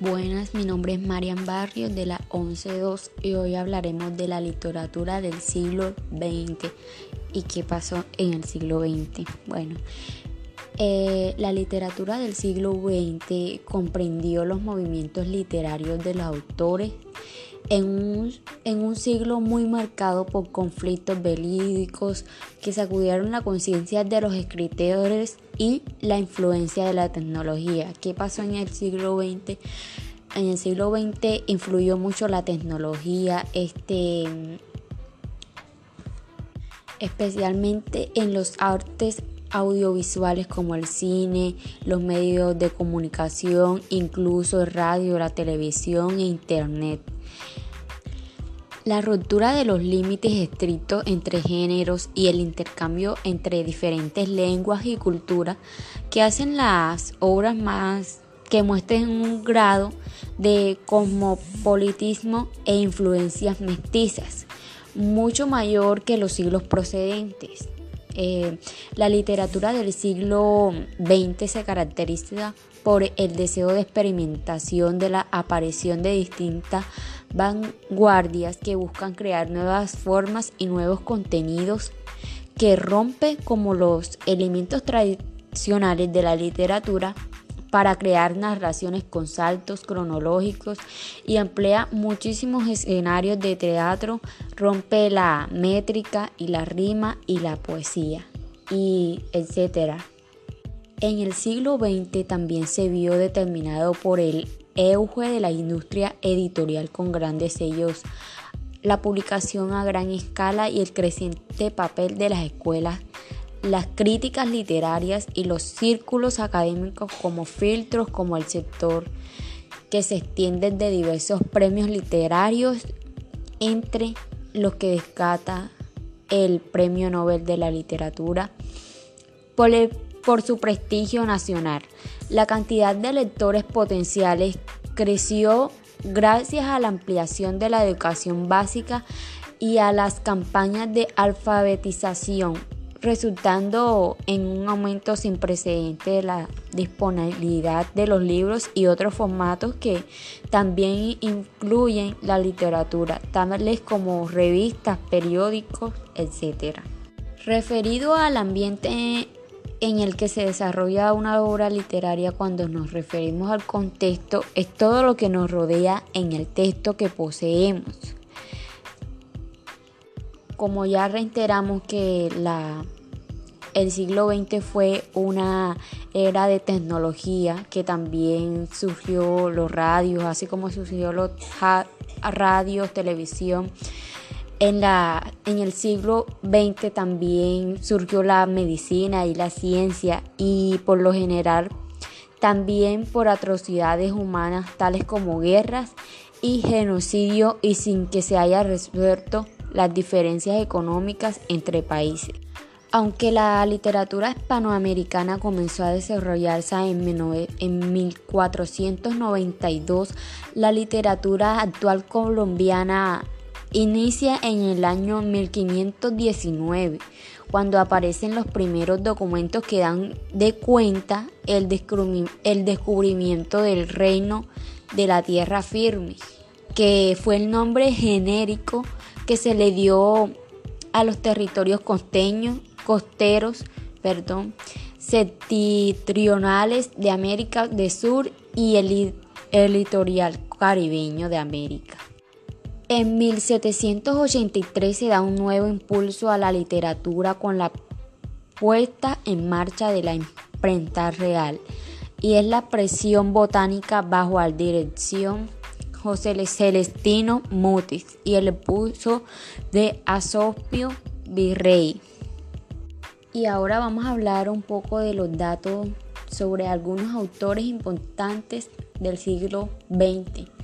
Buenas, mi nombre es Marian Barrios de la 11.2 y hoy hablaremos de la literatura del siglo XX y qué pasó en el siglo XX. Bueno, eh, la literatura del siglo XX comprendió los movimientos literarios de los autores en un, en un siglo muy marcado por conflictos verídicos que sacudieron la conciencia de los escritores y la influencia de la tecnología. ¿Qué pasó en el siglo XX? En el siglo XX influyó mucho la tecnología, este, especialmente en los artes audiovisuales como el cine, los medios de comunicación, incluso radio, la televisión e internet. La ruptura de los límites estrictos entre géneros y el intercambio entre diferentes lenguas y culturas que hacen las obras más que muestren un grado de cosmopolitismo e influencias mestizas, mucho mayor que los siglos procedentes. Eh, la literatura del siglo XX se caracteriza por el deseo de experimentación de la aparición de distintas vanguardias que buscan crear nuevas formas y nuevos contenidos que rompe como los elementos tradicionales de la literatura para crear narraciones con saltos cronológicos y emplea muchísimos escenarios de teatro, rompe la métrica y la rima y la poesía y etcétera. En el siglo XX también se vio determinado por el euge de la industria editorial con grandes sellos, la publicación a gran escala y el creciente papel de las escuelas, las críticas literarias y los círculos académicos como filtros como el sector que se extienden de diversos premios literarios entre los que descata el Premio Nobel de la Literatura por, por su prestigio nacional. La cantidad de lectores potenciales creció gracias a la ampliación de la educación básica y a las campañas de alfabetización, resultando en un aumento sin precedente de la disponibilidad de los libros y otros formatos que también incluyen la literatura, tales como revistas, periódicos, etc. Referido al ambiente en el que se desarrolla una obra literaria cuando nos referimos al contexto es todo lo que nos rodea en el texto que poseemos. Como ya reiteramos que la, el siglo XX fue una era de tecnología que también surgió los radios, así como surgió los radios, televisión, en, la, en el siglo XX también surgió la medicina y la ciencia y por lo general también por atrocidades humanas tales como guerras y genocidio y sin que se haya resuelto las diferencias económicas entre países. Aunque la literatura hispanoamericana comenzó a desarrollarse en 1492, la literatura actual colombiana Inicia en el año 1519, cuando aparecen los primeros documentos que dan de cuenta el, descubrimiento del reino de la tierra firme, que fue el nombre genérico que se le dio a los territorios costeños, costeros, perdón, septentrionales de América del Sur y el, el litoral caribeño de América. En 1783 se da un nuevo impulso a la literatura con la puesta en marcha de la imprenta real y es la presión botánica bajo la dirección José Celestino Mutis y el impulso de Asopio Virrey. Y ahora vamos a hablar un poco de los datos sobre algunos autores importantes del siglo XX.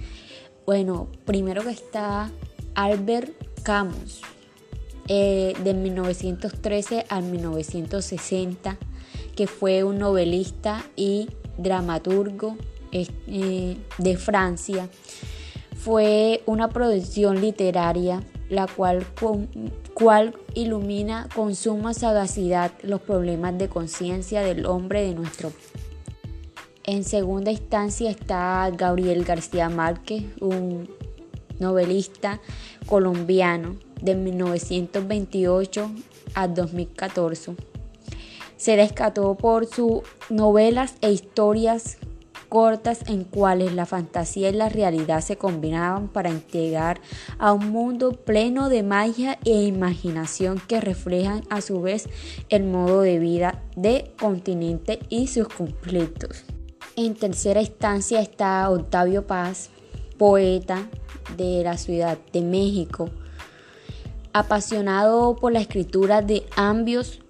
Bueno, primero que está Albert Camus, eh, de 1913 al 1960, que fue un novelista y dramaturgo eh, de Francia. Fue una producción literaria la cual, cual ilumina con suma sagacidad los problemas de conciencia del hombre de nuestro En segunda instancia está Gabriel García Márquez, un novelista colombiano de 1928 a 2014. Se descató por sus novelas e historias cortas en cuales la fantasía y la realidad se combinaban para integrar a un mundo pleno de magia e imaginación que reflejan a su vez el modo de vida de continente y sus conflictos. En tercera instancia está Octavio Paz, poeta de la Ciudad de México, apasionado por la escritura de ambios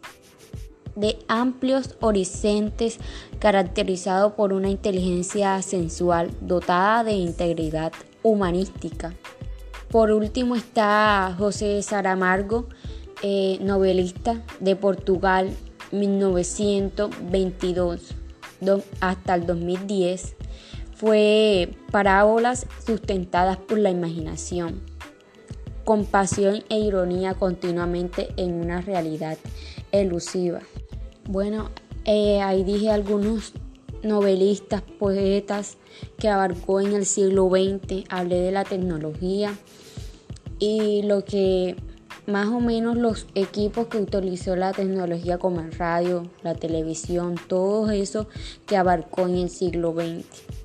de amplios horizontes caracterizado por una inteligencia sensual dotada de integridad humanística. Por último está José Saramargo, eh, novelista de Portugal 1922 hasta el 2010. Fue parábolas sustentadas por la imaginación, compasión e ironía continuamente en una realidad elusiva. Bueno, eh, ahí dije algunos novelistas, poetas que abarcó en el siglo XX, hablé de la tecnología y lo que más o menos los equipos que utilizó la tecnología como el radio, la televisión, todo eso que abarcó en el siglo XX.